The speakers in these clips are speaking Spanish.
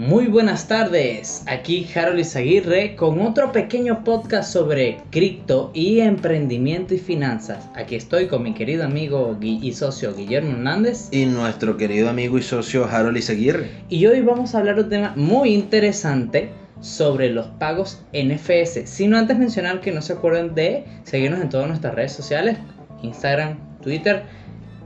Muy buenas tardes, aquí Harold Izaguirre con otro pequeño podcast sobre cripto y emprendimiento y finanzas. Aquí estoy con mi querido amigo y socio Guillermo Hernández. Y nuestro querido amigo y socio Harold Izaguirre. Y hoy vamos a hablar de un tema muy interesante sobre los pagos NFS. Sino antes mencionar que no se acuerden de seguirnos en todas nuestras redes sociales, Instagram, Twitter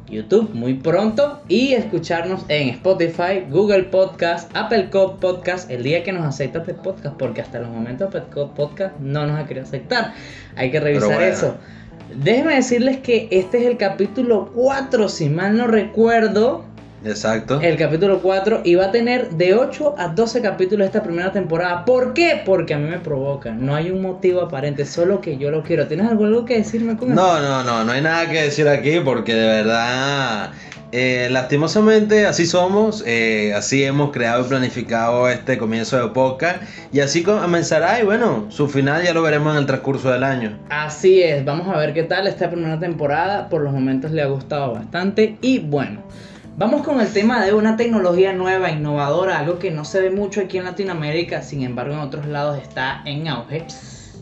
YouTube muy pronto y escucharnos en Spotify, Google Podcast, Apple Podcast, el día que nos aceptas de podcast, porque hasta los momentos Apple Podcast no nos ha querido aceptar. Hay que revisar eso. Déjenme decirles que este es el capítulo 4, si mal no recuerdo. Exacto. El capítulo 4 y va a tener de 8 a 12 capítulos esta primera temporada. ¿Por qué? Porque a mí me provoca. No hay un motivo aparente, solo que yo lo quiero. ¿Tienes algo, que decirme con No, no, no, no hay nada que decir aquí porque de verdad, eh, lastimosamente así somos, eh, así hemos creado y planificado este comienzo de podcast y así comenzará y bueno, su final ya lo veremos en el transcurso del año. Así es, vamos a ver qué tal esta primera temporada. Por los momentos le ha gustado bastante y bueno. Vamos con el tema de una tecnología nueva, innovadora, algo que no se ve mucho aquí en Latinoamérica, sin embargo en otros lados está en auge.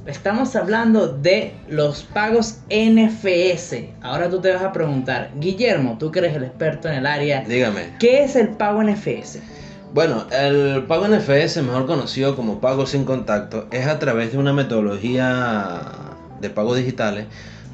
Estamos hablando de los pagos NFS. Ahora tú te vas a preguntar, Guillermo, tú que eres el experto en el área, dígame, ¿qué es el pago NFS? Bueno, el pago NFS, mejor conocido como pago sin contacto, es a través de una metodología de pagos digitales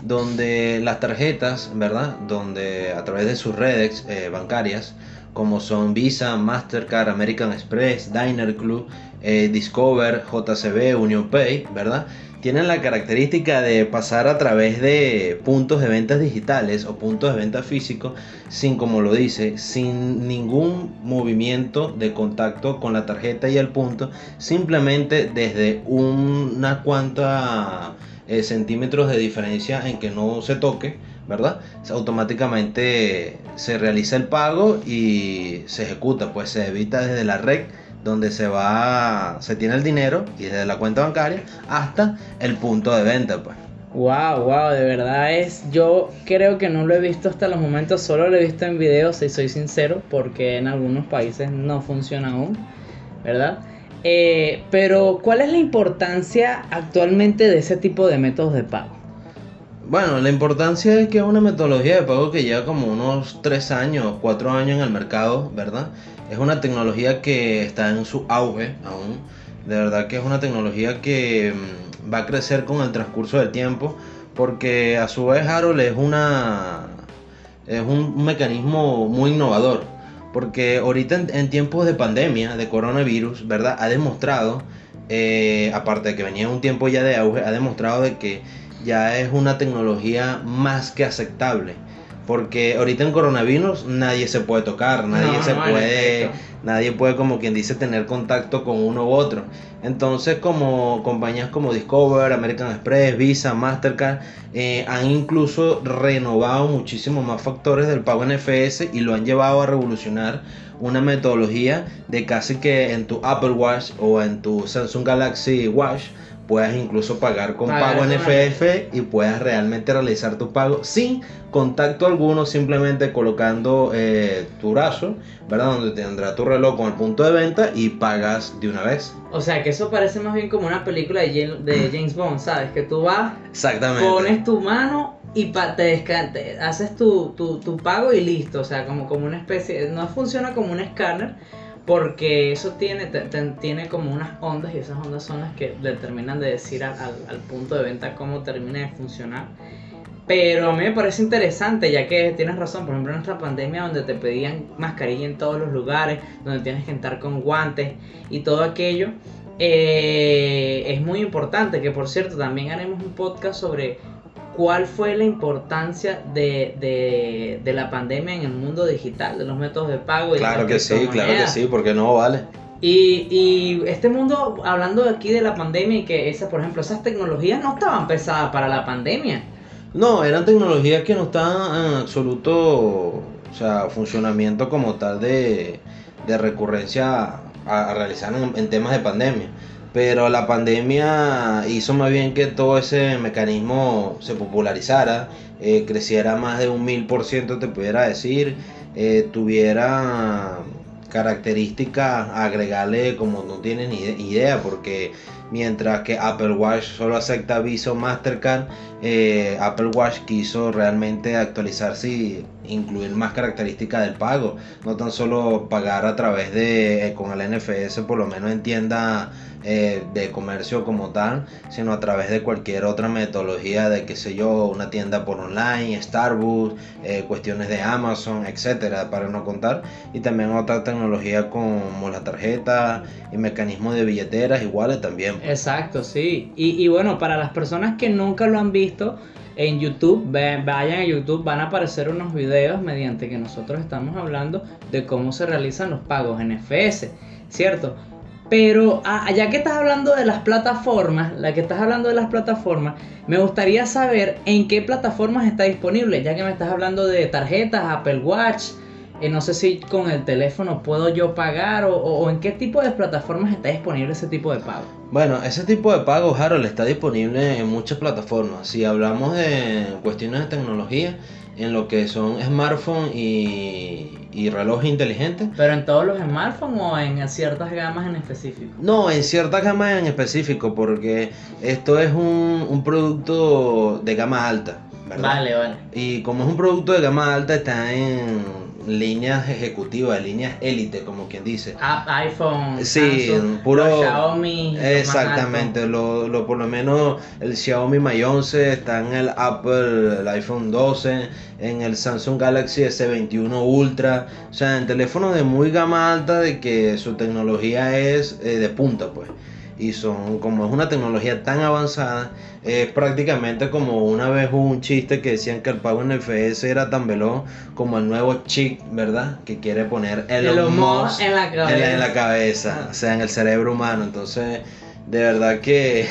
donde las tarjetas, ¿verdad? Donde a través de sus redes eh, bancarias, como son Visa, Mastercard, American Express, Diner Club, eh, Discover, JCB, Union Pay, ¿verdad? Tienen la característica de pasar a través de puntos de ventas digitales o puntos de venta físicos sin, como lo dice, sin ningún movimiento de contacto con la tarjeta y el punto, simplemente desde una cuanta eh, centímetros de diferencia en que no se toque, ¿verdad? Automáticamente se realiza el pago y se ejecuta, pues se evita desde la red donde se va, se tiene el dinero y desde la cuenta bancaria hasta el punto de venta, pues. Wow, wow, de verdad es, yo creo que no lo he visto hasta los momentos, solo lo he visto en videos, si soy sincero, porque en algunos países no funciona aún, ¿verdad? Eh, pero, ¿cuál es la importancia actualmente de ese tipo de métodos de pago? Bueno, la importancia es que es una metodología de pago que lleva como unos 3 años, 4 años en el mercado, ¿verdad? Es una tecnología que está en su auge aún. De verdad que es una tecnología que mm, va a crecer con el transcurso del tiempo, porque a su vez Harold es una es un mecanismo muy innovador porque ahorita en, tiempos de pandemia, de coronavirus, ¿verdad? Ha demostrado, eh, aparte de que venía un tiempo ya de auge, ha demostrado de que ya es una tecnología más que aceptable. Porque ahorita en coronavirus nadie se puede tocar, nadie se puede nadie puede como quien dice tener contacto con uno u otro. Entonces como compañías como Discover, American Express, Visa, Mastercard eh, han incluso renovado muchísimos más factores del pago NFS y lo han llevado a revolucionar una metodología de casi que en tu Apple Watch o en tu Samsung Galaxy Watch puedas incluso pagar con pago NFF y puedas realmente realizar tu pago sin contacto alguno, simplemente colocando eh, tu brazo, ¿verdad? Donde tendrá tu reloj con el punto de venta y pagas de una vez. O sea, que eso parece más bien como una película de, James Bond, ¿sabes? Que tú vas, Exactamente. pones tu mano y te, haces tu, tu, pago y listo. O sea, como, como una especie, no funciona como un escáner porque eso tiene, tiene como unas ondas y esas ondas son las que determinan de decir al, al, punto de venta cómo termina de funcionar. Pero a mí me parece interesante, ya que tienes razón, por ejemplo en nuestra pandemia donde te pedían mascarilla en todos los lugares, donde tienes que entrar con guantes y todo aquello, eh, es muy importante, que por cierto también haremos un podcast sobre cuál fue la importancia de, la pandemia en el mundo digital, de los métodos de pago. Y claro que sí, claro que sí, porque no vale. Y, este mundo, hablando aquí de la pandemia y que esa, por ejemplo, esas tecnologías no estaban pesadas para la pandemia. No, eran tecnologías que no estaban en absoluto, o sea, funcionamiento como tal de, recurrencia a, realizar en temas de pandemia. Pero la pandemia hizo más bien que todo ese mecanismo se popularizara, eh, creciera más de un mil por ciento, te pudiera decir, eh, tuviera características agregarle como no tienen idea porque mientras que Apple Watch solo acepta Visa Mastercard, eh, Apple Watch quiso realmente actualizarse y incluir más características del pago, no tan solo pagar a través de con el NFS por lo menos en tienda eh, de comercio como tal, sino a través de cualquier otra metodología de, qué sé yo, una tienda por online, Starbucks, eh, cuestiones de Amazon, etcétera, para no contar. Y también otra tecnología como la tarjeta y mecanismos de billeteras iguales también. Exacto, sí. Y, y bueno, para las personas que nunca lo han visto, en YouTube, vayan a YouTube, van a aparecer unos videos mediante que nosotros estamos hablando de cómo se realizan los pagos en FS, ¿cierto? Pero ah, ya que estás hablando de las plataformas, la que estás hablando de las plataformas, me gustaría saber en qué plataformas está disponible, ya que me estás hablando de tarjetas, Apple Watch, eh, no sé si con el teléfono puedo yo pagar o, en qué tipo de plataformas está disponible ese tipo de pago. Bueno, ese tipo de pago, Harold, está disponible en muchas plataformas. Si hablamos de cuestiones de tecnología, en lo que son smartphones y, y relojes inteligentes. ¿Pero en todos los smartphones o en ciertas gamas en específico? No, en ciertas gamas en específico, porque esto es un, un producto de gama alta. ¿verdad? Vale, vale. Y como es un producto de gama alta, está en líneas ejecutivas, líneas élite, como quien dice. iPhone, sí, puro Xiaomi. Exactamente, lo, lo, por lo menos el Xiaomi Mi 11 está en el Apple, el iPhone 12, en el Samsung Galaxy S21 Ultra, o sea, en teléfonos de muy gama alta de que su tecnología es eh, de punta, pues y son como es una tecnología tan avanzada es prácticamente como una vez hubo un chiste que decían que el pago en FS era tan veloz como el nuevo chip verdad que quiere poner el en la cabeza en la cabeza o sea en el cerebro humano. Entonces de verdad que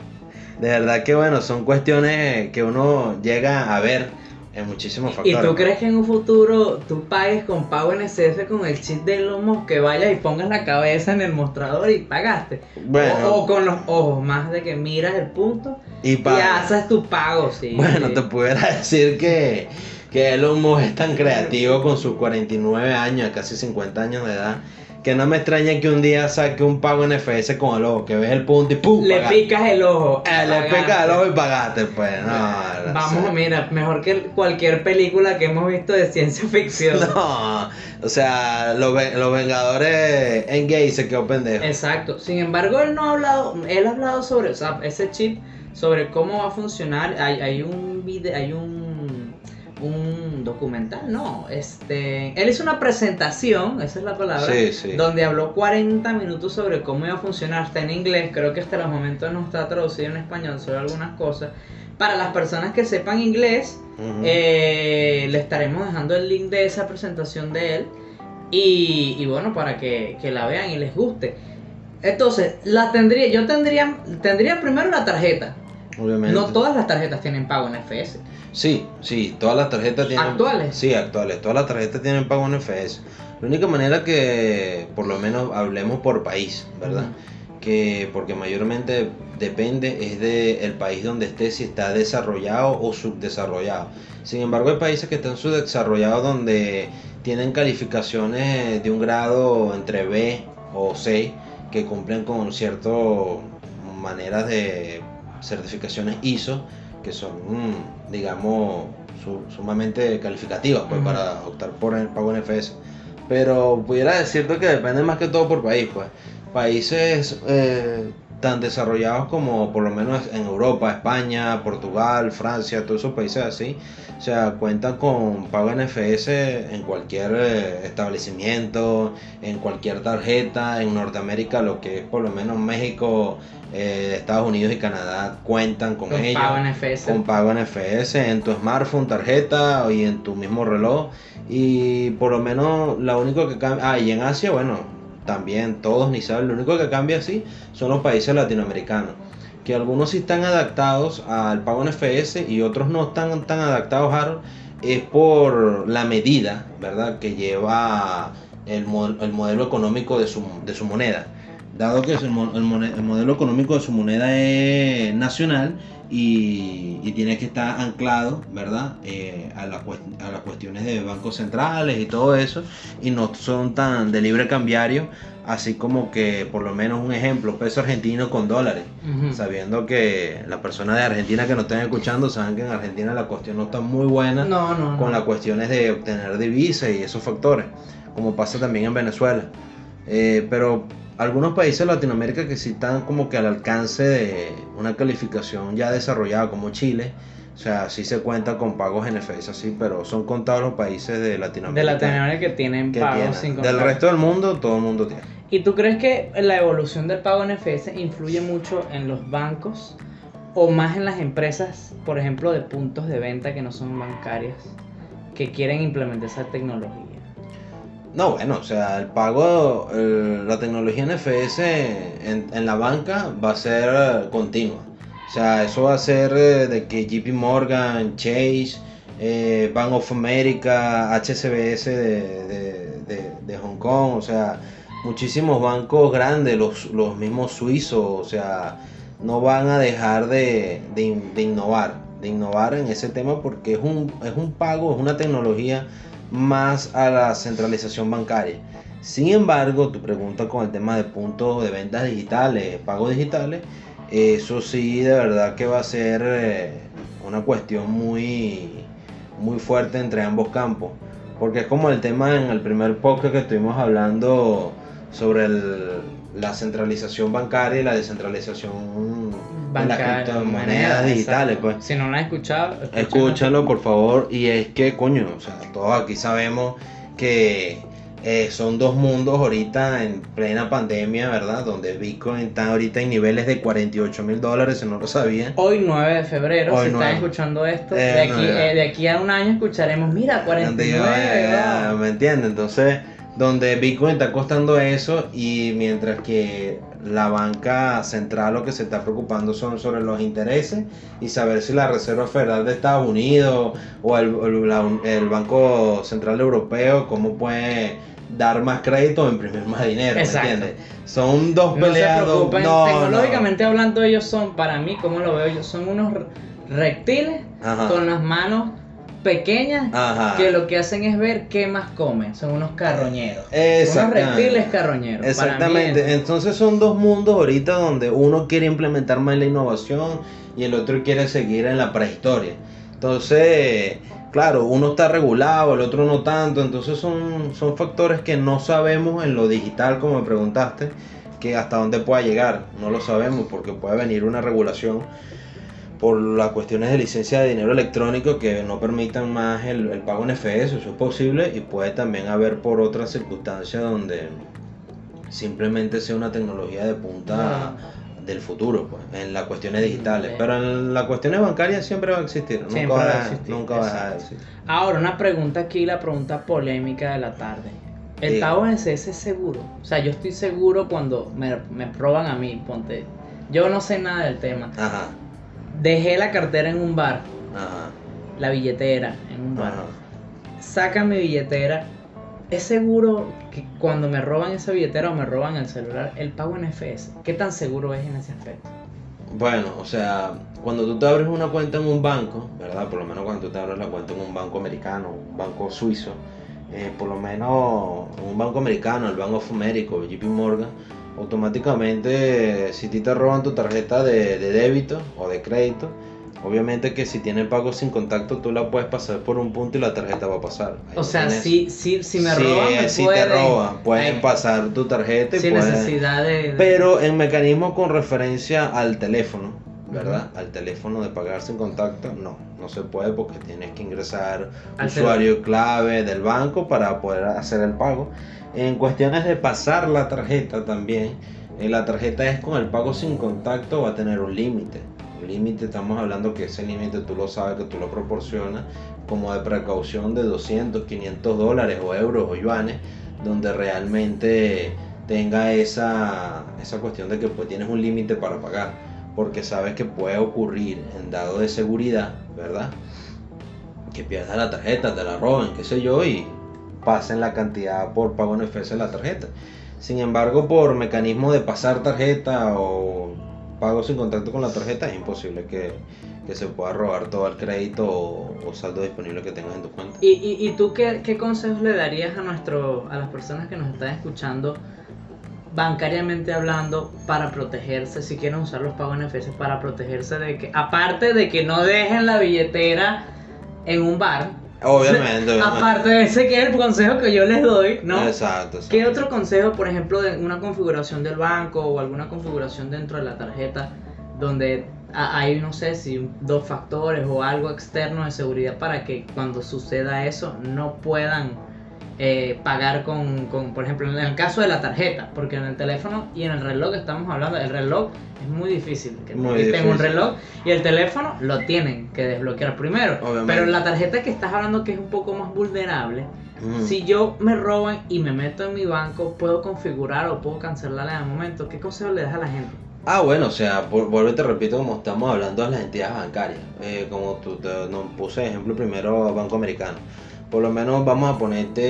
de verdad que bueno son cuestiones que uno llega a ver en muchísimos factores. ¿Y tú crees que en un futuro tú pagues con pago NSF con el chip de lomo que vayas y pongas la cabeza en el mostrador y pagaste? Bueno, o, con los ojos, más de que miras el punto y, haces tu pago, sí. Bueno, te pudiera decir que, que Elon Musk es tan creativo con sus 49 años, casi 50 años de edad que no me extraña que un día saque un pago en FS con el ojo, que ves el punto y ¡pum! Le picas el ojo. Eh, le picas el ojo y pagaste, pues. No, Vamos, mira, mejor que cualquier película que hemos visto de ciencia ficción. No, o sea, los, los Vengadores en gay se quedó pendejo. Exacto. Sin embargo, él no ha hablado, él ha hablado sobre, o sea, ese chip, sobre cómo va a funcionar. Hay, hay un video, hay un un documental, no, este, él hizo una presentación, esa es la palabra, donde habló 40 minutos sobre cómo iba a funcionar, está en inglés, creo que hasta los momentos no está traducido en español, solo algunas cosas. Para las personas que sepan inglés, eh, le estaremos dejando el link de esa presentación de él y, bueno, para que, que la vean y les guste. Entonces, la tendría, yo tendría, tendría primero la tarjeta. Obviamente. No todas las tarjetas tienen pago en FS. Sí, sí, todas las tarjetas tienen. ¿Actuales? Sí, actuales. Todas las tarjetas tienen pago en FS. La única manera que, por lo menos, hablemos por país, ¿verdad? Que porque mayormente depende es del el país donde esté, si está desarrollado o subdesarrollado. Sin embargo, hay países que están subdesarrollados donde tienen calificaciones de un grado entre B o C que cumplen con ciertas maneras de certificaciones ISO que son, mm, digamos, sumamente calificativas pues, para optar por el pago en FS. Pero pudiera decirte que depende más que todo por país, pues. Países eh, tan desarrollados como por lo menos en Europa, España, Portugal, Francia, todos esos países así, o sea, cuentan con pago NFS en cualquier eh, establecimiento, en cualquier tarjeta, en Norteamérica, lo que es por lo menos México, eh, Estados Unidos y Canadá cuentan con, con ellos. Pago NFS. Con pago NFS en tu smartphone, tarjeta y en tu mismo reloj. Y por lo menos lo único que cambia. Ah, y en Asia, bueno, también todos ni saben. Lo único que cambia así son los países latinoamericanos. Que algunos sí están adaptados al pago NFS y otros no están tan adaptados, a Es por la medida, ¿verdad? Que lleva el, el modelo económico de su, de su moneda dado que el, modelo económico de su moneda es nacional y, y tiene que estar anclado, ¿verdad? Eh, a, la las cuestiones de bancos centrales y todo eso, y no son tan de libre cambiario, así como que, por lo menos un ejemplo, peso argentino con dólares. Sabiendo que las personas de Argentina que nos estén escuchando saben que en Argentina la cuestión no está muy buena No, no, no. con las cuestiones de obtener divisas y esos factores, como pasa también en Venezuela. Eh, pero algunos países de Latinoamérica que sí están como que al alcance de una calificación ya desarrollada, como Chile, o sea, sí se cuenta con pagos NFS así, pero son contados los países de De Latinoamérica. Latinoamérica que tienen que pagos tienen. sin Del resto del mundo, todo el mundo tiene. ¿Y tú crees que la evolución del pago NFS influye mucho en los bancos o más en las empresas, por ejemplo, de puntos de venta que no son bancarias, que quieren implementar esa tecnología? No, bueno, o sea, el pago, el- la tecnología NFS en, en la banca va a ser eh, continua. O sea, eso va a ser eh, de que JP Morgan, Chase, eh, Bank of America, HSBC de, de- de- de Hong Kong, o sea, muchísimos bancos grandes, los, los mismos suizos, o sea, no van a dejar de, de de innovar, de innovar en ese tema porque es un, es un pago, es una tecnología más a la centralización bancaria. Sin embargo, tu pregunta con el tema de puntos de ventas digitales, pagos digitales, eso sí de verdad que va a ser eh, una cuestión muy, muy fuerte entre ambos campos. Porque es como el tema en el primer podcast que estuvimos hablando sobre la centralización bancaria y la descentralización las criptomonedas moneda, digitales. exacto. Pues. Si no lo has escuchado, Escúchalo, por favor. Y es que, coño, o sea, todos aquí sabemos que eh, son dos mundos ahorita en plena pandemia, ¿verdad? Donde Bitcoin está ahorita en niveles de 48 mil dólares, si no lo sabían. Hoy 9 de febrero, Hoy si 9. estás escuchando esto, Eh, de, aquí, eh, de aquí a un año escucharemos, mira, 49, Donde, wow. ¿Me entiendes? Entonces, donde Bitcoin está costando eso y mientras que la banca central lo que se está preocupando son sobre los intereses y saber si la Reserva Federal de Estados Unidos o el, el- la- el Banco Central Europeo cómo puede dar más crédito o imprimir más dinero, ¿me Exacto. entiendes? Son dos No peleas, dos- no, no. tecnológicamente hablando, ellos son, para mí, como lo veo yo, son unos re- reptiles Ajá. con las manos pequeñas Ajá. que lo que hacen es ver qué más comen. Son unos carroñeros. Unos reptiles carroñeros. Para mí Exactamente, entonces son dos mundos ahorita donde uno quiere implementar más la innovación y el otro quiere seguir en la prehistoria. Entonces, claro, uno está regulado, el otro no tanto, entonces son, son factores que no sabemos en lo digital, como me preguntaste, que hasta dónde pueda llegar, no lo sabemos porque puede venir una regulación por las cuestiones de licencia de dinero electrónico que no permitan más el, el pago en FS, eso es posible, y puede también haber por otras circunstancias donde simplemente sea una tecnología de punta del futuro, pues, en las cuestiones digitales. Pero en las cuestiones bancarias siempre va a existir, nunca, Siempre va, va a existir, nunca va a existir. Ahora, una pregunta aquí, la pregunta polémica de la tarde. ¿El pago en SS es seguro? O sea, yo estoy seguro cuando me, me proban a mí, ponte. Yo no sé nada del tema. Ajá, Dejé la cartera en un bar, ajá, la billetera en un bar. ajá. Sacan mi billetera. ¿Es seguro que cuando me roban esa billetera o me roban el celular, el pago en FS? ¿Qué tan seguro es en ese aspecto? Bueno, o sea, cuando tú te abres una cuenta en un banco, ¿verdad? Por lo menos cuando tú te abres la cuenta en un banco americano, un banco suizo, eh, por lo menos en un banco americano, el Bank of America, JP Morgan, automáticamente si ti te roban tu tarjeta de, de débito o de crédito, obviamente que si tiene pago sin contacto tú la puedes pasar por un punto y la tarjeta va a pasar. Ahí O sea, si, si, si me roban, me si pueden, te roban, pueden pasar tu tarjeta y Sin pueden... necesidad de... de- Pero en mecanismo con referencia al teléfono, ¿verdad? Al teléfono de pagar sin contacto, no, no se puede porque tienes que ingresar Al usuario clave del banco para poder hacer el pago. En cuestiones de pasar la tarjeta también, eh, la tarjeta es con el pago sin contacto, va a tener un límite. Un límite, estamos hablando que ese límite tú lo sabes, que tú lo proporcionas como de precaución de 200, 500 dólares o euros o yuanes, donde realmente tenga esa, esa cuestión de que pues tienes un límite para pagar, porque sabes que puede ocurrir en dado de seguridad, ¿verdad? Que pierdas la tarjeta, te la roben, qué sé yo, y pasen la cantidad por pago en FS de la tarjeta. Sin embargo, por mecanismo de pasar tarjeta o pago sin contacto con la tarjeta, es imposible que, que se pueda robar todo el crédito o, o saldo disponible que tengas en tu cuenta. ¿Y, y, y tú qué, qué consejos le darías a, nuestro, a las personas que nos están escuchando bancariamente hablando para protegerse, si quieren usar los pagos NFC para protegerse de que, aparte de que no dejen la billetera en un bar, Obviamente, obviamente. aparte de ese que es el consejo que yo les doy, ¿no? Exacto, exacto. ¿Qué otro consejo, por ejemplo, de una configuración del banco o alguna configuración dentro de la tarjeta donde ha- hay, no sé, si dos factores o algo externo de seguridad para que cuando suceda eso no puedan eh, pagar con, con, por ejemplo, en el caso de la tarjeta, porque en el teléfono y en el reloj estamos hablando, el reloj es muy difícil que te Muy un reloj y el teléfono lo tienen que desbloquear primero. Obviamente. Pero la tarjeta que estás hablando que es un poco más vulnerable, si yo me roban y me meto en mi banco, puedo configurar o puedo cancelarla en el momento. ¿Qué consejo le das a la gente? Ah, bueno, o sea, vu- vuelvo y te repito, como estamos hablando de las entidades bancarias, eh, como tú te, nos puse ejemplo primero Banco Americano, por lo menos vamos a ponerte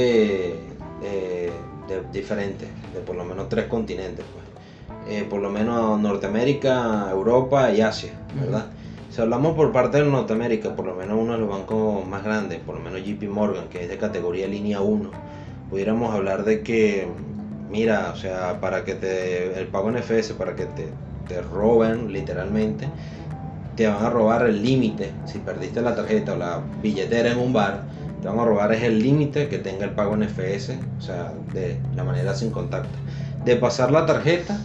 de diferentes, de por lo menos tres continentes, pues. Eh, por lo menos Norteamérica, Europa y Asia, ¿verdad? Si hablamos por parte de Norteamérica, por lo menos uno de los bancos más grandes, por lo menos JP Morgan, que es de categoría línea 1, pudiéramos hablar de que, mira, o sea, para que te, el pago en FS, para que te, te roben literalmente, te van a robar el límite, si perdiste la tarjeta o la billetera en un bar, te van a robar es el límite que tenga el pago en FS, o sea, de la manera sin contacto. De pasar la tarjeta,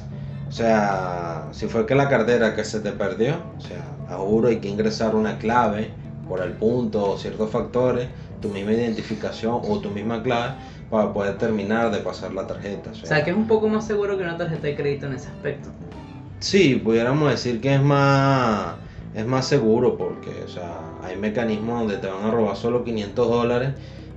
o sea, si fue que la cartera que se te perdió, o sea, a juro hay que ingresar una clave por el punto o ciertos factores, tu misma identificación o tu misma clave para poder terminar de pasar la tarjeta. O sea, que es un poco más seguro que una tarjeta de crédito en ese aspecto. Sí, pudiéramos decir que es más, es más seguro porque, o sea, hay mecanismos donde te van a robar solo 500 dólares,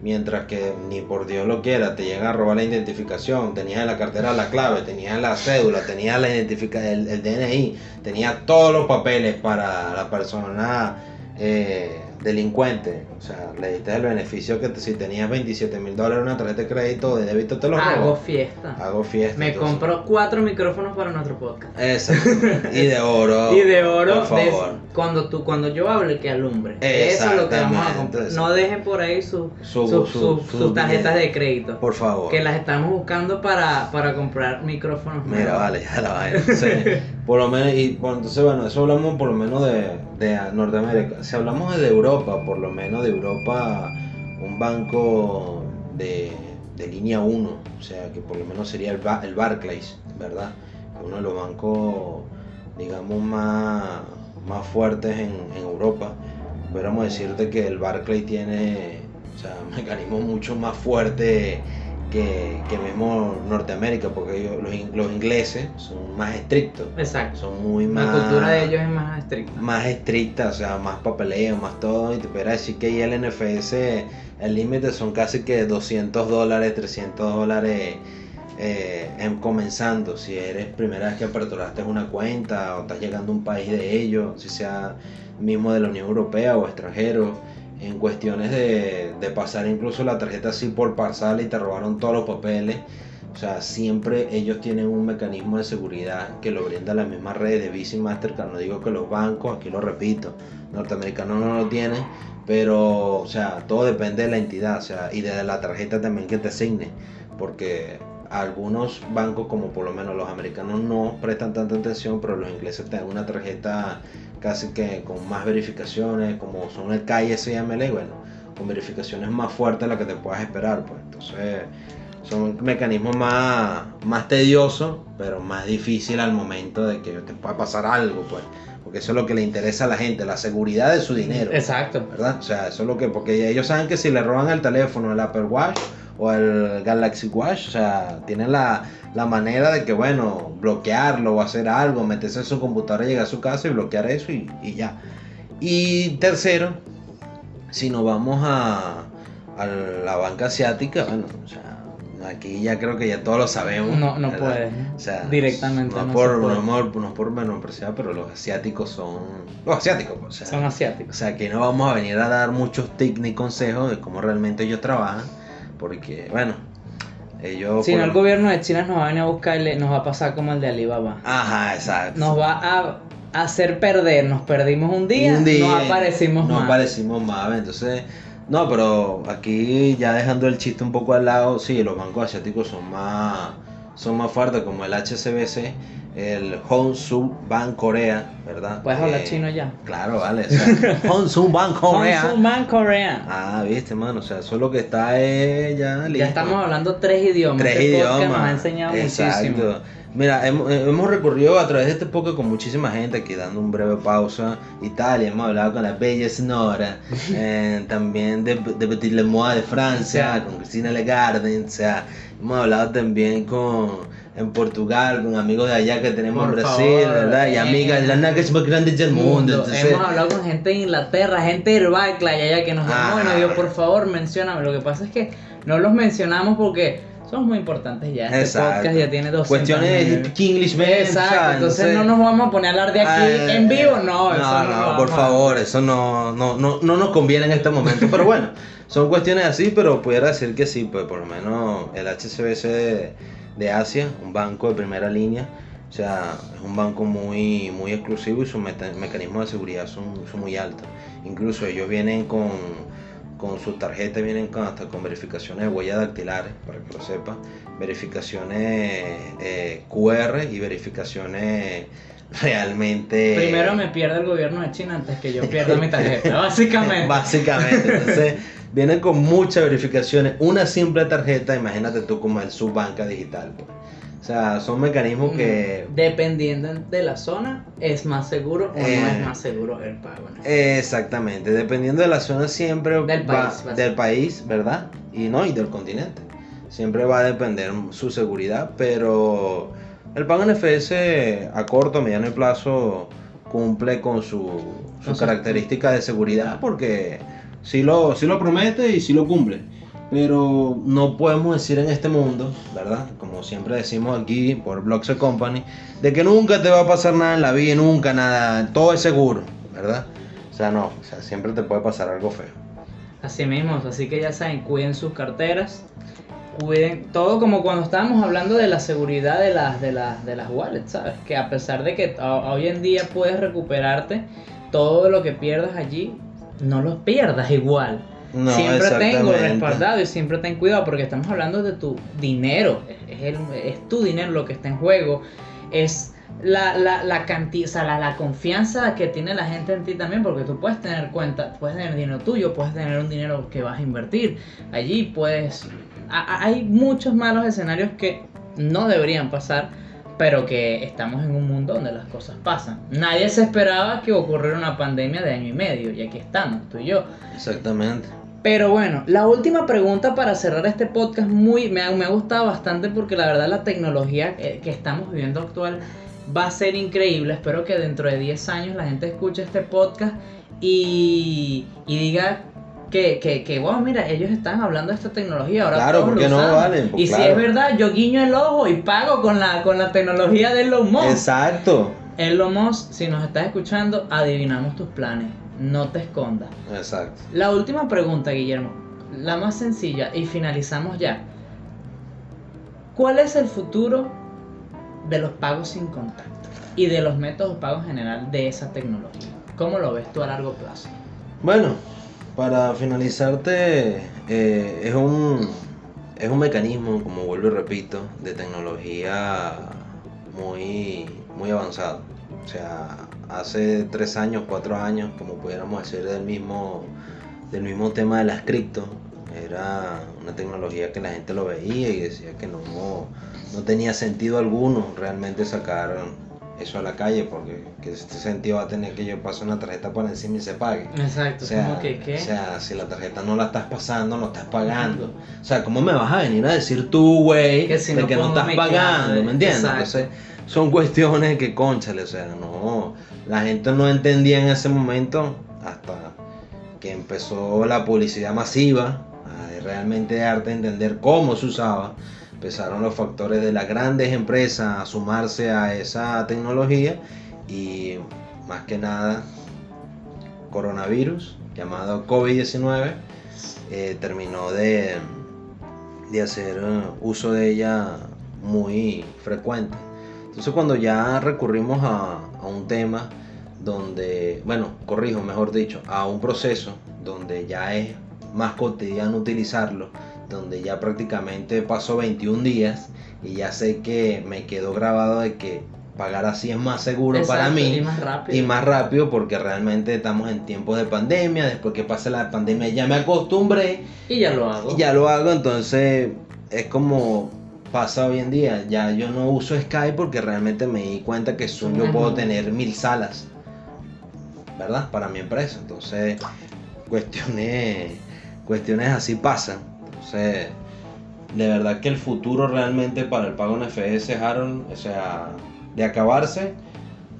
mientras que ni por Dios lo quiera, te llegan a robar la identificación, tenías en la cartera la clave, tenías la cédula, tenías la identifica el, el DNI, tenías todos los papeles para la persona eh, delincuente. O sea, le diste el beneficio que te- si tenías 27 mil dólares en una tarjeta de crédito o de débito te lo Hago fiesta. Hago fiesta. Me entonces- compro cuatro micrófonos para nuestro podcast. Exacto. Y de oro. y de oro, Por de- favor. cuando tú, cuando yo hable, que alumbre. Eso es lo que vamos a comprar. No dejen por ahí su- Su- su- su- sus tarjetas de crédito. Por favor. Que las estamos buscando para, para comprar micrófonos. Mira, nuevos. vale, ya la vaina. Entonces, por lo menos, y bueno, entonces, bueno, eso hablamos por lo menos de, de Norteamérica. Si hablamos de Europa, por lo menos de Europa, un banco de, de línea 1, o sea, que por lo menos sería el, Ba- el Barclays, ¿verdad? Uno de los bancos, digamos, más, más fuertes en, en Europa. Podríamos decirte que el Barclays tiene, o sea, mecanismos mucho más fuertes que, que mismo Norteamérica, porque ellos- los, los ingleses son más estrictos, Exacto. son muy La más, cultura de ellos es más estricta. más estrictas, o sea, más papeleo, más todo, y te pudiera decir que ahí el NFS, el límite son casi que 200 dólares, 300 dólares eh, en- comenzando, si eres primera vez que aperturaste una cuenta o estás llegando a un país de ellos, si sea mismo de la Unión Europea o extranjero, en cuestiones de, de pasar incluso la tarjeta así por parcel y te robaron todos los papeles. O sea, siempre ellos tienen un mecanismo de seguridad que lo brinda la misma red de Visa y Mastercard. No digo que los bancos, aquí lo repito, norteamericanos no lo tienen, pero, o sea, todo depende de la entidad, o sea, y de la tarjeta también que te asigne, porque algunos bancos, como por lo menos los americanos, no prestan tanta atención, pero los ingleses te dan una tarjeta casi que con más verificaciones, como son el CAI SML, bueno, con verificaciones más fuertes de las que te puedas esperar, pues, entonces son mecanismos más, más tediosos, pero más difícil al momento de que te pueda pasar algo, pues, porque eso es lo que le interesa a la gente, la seguridad de su dinero. Exacto. ¿verdad? O sea, eso es lo que, porque ellos saben que si le roban el teléfono, el Apple Watch o el Galaxy Watch, o sea, tienen la, la manera de que, bueno, bloquearlo o hacer algo, meterse en su computadora, llegar a su casa y bloquear eso y, y ya. Y tercero, si nos vamos a, a la banca asiática, bueno, o sea, aquí ya creo que ya todos lo sabemos. No, no ¿verdad? puedes. O sea, Directamente no, no por, puede. no, por- no por menospreciar, pero los asiáticos son. Los asiáticos, pues, o sea, Son o asiáticos. sea, que no vamos a venir a dar muchos tips ni consejos de cómo realmente ellos trabajan, porque, bueno, Ellos Si no, por- el gobierno de China nos va a venir a buscar y nos va a pasar como el de Alibaba. Ajá, exacto. Nos va a hacer perder. Nos perdimos un día, Un día, no aparecimos no más. aparecimos más, entonces, no, pero aquí ya dejando el chiste un poco al lado, sí, los bancos asiáticos son más, son más fuertes, como el HSBC, el Hong Bank Corea, ¿verdad? ¿Puedes hablar Eh, chino ya? Claro, vale, o sea, Bank Corea. Hong Bank Korea. Ah, viste, mano, o sea, eso lo que está es ya listo. ya estamos hablando tres idiomas. Tres Este idiomas. Nos ha enseñado Exacto. muchísimo. Mira, hemos, eh, hemos recorrido a través de este podcast con muchísima gente, aquí dando un breve pausa. Italia, hemos hablado con la bella Sonora, eh, también de, de Petit Le Mois de Francia, Sí. con Cristina Legarde, o sea, hemos hablado también con en Portugal, con amigos de allá que tenemos Por en Brasil, favor, ¿verdad? Y eh, amigas, las nalgas más grandes del mundo. entonces- Hemos hablado con gente de Inglaterra, gente de Barclay allá que nos llamó y nos Ah. dijo, por favor, mencióname. Lo que pasa es que no los mencionamos porque son muy importantes ya. Este Exacto. podcast ya tiene 200 Cuestiones sea, Exacto, entonces sé. no nos vamos a poner a hablar de aquí Ah, en vivo, no. no, eso no, vamos por favor, eso no, no, no, no nos conviene en este momento. Pero bueno, son cuestiones así, pero pudiera decir que sí, pues por lo menos el HSBC de, de Asia, un banco de primera línea, o sea, es un banco muy, muy exclusivo y sus mecanismos de seguridad son, son muy altos. Incluso ellos vienen con, con sus tarjetas, vienen con, hasta con verificaciones de huellas dactilares, para que lo sepa, verificaciones eh, QR y verificaciones realmente... Primero me pierde el gobierno de China antes que yo pierda mi tarjeta, básicamente. Básicamente, entonces vienen con muchas verificaciones. Una simple tarjeta, imagínate tú como el subbanca digital. pues. O sea, son mecanismos que... Dependiendo de la zona, es más seguro o no Eh. es más seguro el pago. ¿no? Exactamente, dependiendo de la zona siempre Del va- país, del país, ¿verdad? Y no, y del continente. Siempre va a depender su seguridad, pero el pago en FS a corto, mediano y plazo cumple con su, su su- característica de seguridad porque sí lo, lo promete y sí lo cumple. Pero no podemos decir en este mundo, ¿verdad? Como siempre decimos aquí por Blocks Company, de que nunca te va a pasar nada en la vida, nunca nada, todo es seguro, ¿verdad? O sea, no, o sea, siempre te puede pasar algo feo. Así mismo, así que ya saben, cuiden sus carteras, cuiden todo como cuando estábamos hablando de la seguridad de las, de las, de las wallets, ¿sabes? Que a pesar de que hoy en día puedes recuperarte todo lo que pierdas allí, no lo pierdas igual. No, siempre tengo respaldado y siempre ten cuidado porque estamos hablando de tu dinero. Es, el- es tu dinero lo que está en juego. Es la, la, la cantidad, o sea, la, la confianza que tiene la gente en ti también, porque tú puedes tener cuenta, puedes tener dinero tuyo, puedes tener un dinero que vas a invertir. Allí puedes. a- hay muchos malos escenarios que no deberían pasar, pero que estamos en un mundo donde las cosas pasan. Nadie se esperaba que ocurriera una pandemia de año y medio, y aquí estamos, tú y yo. Exactamente. Pero bueno, la última pregunta para cerrar este podcast muy me ha, me ha gustado bastante porque la verdad la tecnología que, que estamos viviendo actual va a ser increíble. Espero que dentro de 10 años la gente escuche este podcast y, y diga que, que, que, wow, mira, ellos están hablando de esta tecnología. Ahora Claro, porque no usamos". valen, pues, y si es verdad, yo guiño el ojo y pago con la, con la tecnología de Elon Musk. Exacto. Elon Musk, si nos estás escuchando, adivinamos tus planes. No te escondas. Exacto. La última pregunta, Guillermo, la más sencilla y finalizamos ya. ¿Cuál es el futuro de los pagos sin contacto y de los métodos de pago en general de esa tecnología? ¿Cómo lo ves tú a largo plazo? Bueno, para finalizarte, eh, es un es un mecanismo, como vuelvo y repito, de tecnología muy muy avanzado. O sea, hace tres años, cuatro años, como pudiéramos decir del mismo del mismo tema de las cripto, era una tecnología que la gente lo veía y decía que no no tenía sentido alguno realmente sacar eso a la calle porque que este sentido va a tener que yo pase una tarjeta por encima y se pague. Exacto, O sea, como que ¿qué? o sea, si la tarjeta no la estás pasando, no estás pagando. O sea, ¿cómo me vas a venir a decir tú, güey, Que si de no que no estás pagando? ¿Me entiendes? exacto. Entonces, son cuestiones que, conchale, o sea, no. La gente no entendía en ese momento hasta que empezó la publicidad masiva, a realmente darte a entender cómo se usaba. Empezaron los factores de las grandes empresas a sumarse a esa tecnología y más que nada coronavirus llamado COVID-19 eh, terminó de, de hacer eh, uso de ella muy frecuente. Entonces cuando ya recurrimos a, a un tema donde, bueno, corrijo, mejor dicho, a un proceso donde ya es más cotidiano utilizarlo, donde ya prácticamente pasó 21 días y ya sé que me quedó grabado de que pagar así es más seguro para mí y más rápido. y más rápido porque realmente estamos en tiempos de pandemia, después que pase la pandemia ya me acostumbré Y ya lo hago. y ya lo hago, entonces es como pasa hoy en día, ya yo no uso Skype porque realmente me di cuenta que Zoom yo puedo tener mil salas, ¿verdad? Para mi empresa, entonces cuestiones, cuestiones así pasan, entonces de verdad que el futuro realmente para el pago en FS, Harold, o sea, de acabarse,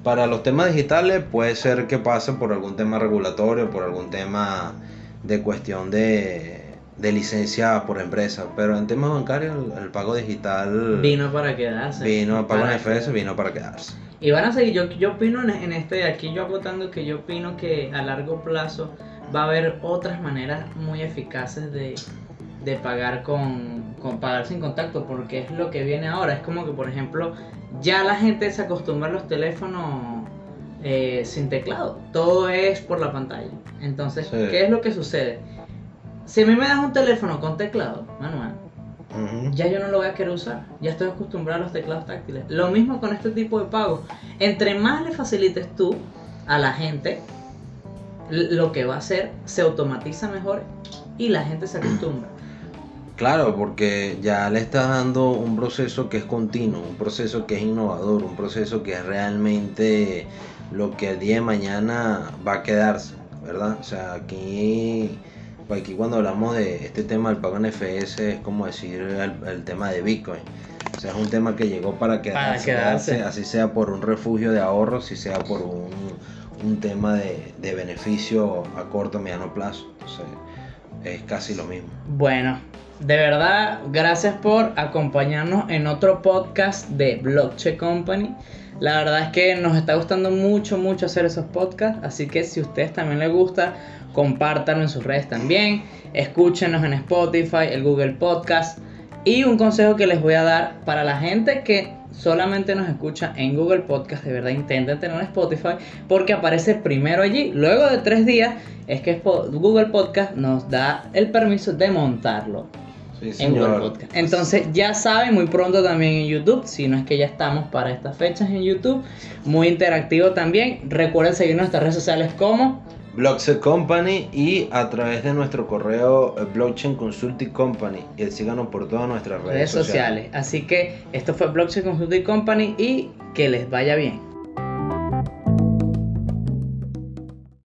para los temas digitales puede ser que pase por algún tema regulatorio, por algún tema de cuestión de, de licencia por empresa, pero en temas bancarios el, el pago digital Vino para quedarse. vino a pago en FS, vino para quedarse. Y van a seguir, yo, yo opino en, en este, aquí yo agotando que yo opino que a largo plazo va a haber otras maneras muy eficaces de, de pagar con, con pagar sin contacto, porque es lo que viene ahora. Es como que, por ejemplo, ya la gente se acostumbra a los teléfonos eh, sin teclado. Todo es por la pantalla. Entonces, Sí. ¿qué es lo que sucede? Si a mí me das un teléfono con teclado manual, ya yo no lo voy a querer usar. Ya estoy acostumbrado a los teclados táctiles. Lo mismo con este tipo de pagos. Entre más le facilites tú a la gente, lo que va a hacer se automatiza mejor y la gente se acostumbra. Claro, porque ya le estás dando un proceso que es continuo, un proceso que es innovador, un proceso que es realmente lo que el día de mañana va a quedarse, ¿verdad? O sea, aquí, aquí cuando hablamos de este tema del pago en FS es como decir el, el tema de Bitcoin. O sea, es un tema que llegó para quedarse, quedarse. quedarse, así sea por un refugio de ahorro, si sea por un, un tema de, de beneficio a corto o mediano plazo. Entonces, es casi lo mismo. Bueno, de verdad, gracias por acompañarnos en otro podcast de Blockchain Company. La verdad es que nos está gustando mucho, mucho hacer esos podcasts. Así que si a ustedes también les gusta, compártanlo en sus redes también. Escúchenos en Spotify, el Google Podcast. Y un consejo que les voy a dar para la gente que solamente nos escucha en Google Podcast, de verdad intenten tener un Spotify porque aparece primero allí. Luego de tres días es que Google Podcast nos da el permiso de montarlo Sí, en Google. Podcast. Entonces ya saben, muy pronto también en YouTube, si no es que ya estamos para estas fechas en YouTube, muy interactivo también. Recuerden seguir nuestras redes sociales como Blockset Company y a través de nuestro correo eh, Blockchain Consulting Company y síganos por todas nuestras redes, redes sociales. Así que esto fue Blockchain Consulting Company y que les vaya bien.